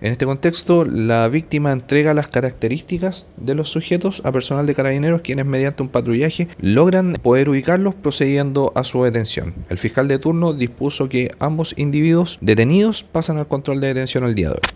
En este contexto, la víctima entrega las características de los sujetos a personal de carabineros quienes mediante un patrullaje logran poder ubicarlos procediendo a su detención. El fiscal de turno dispuso que ambos individuos detenidos pasan al control de detención el día de hoy.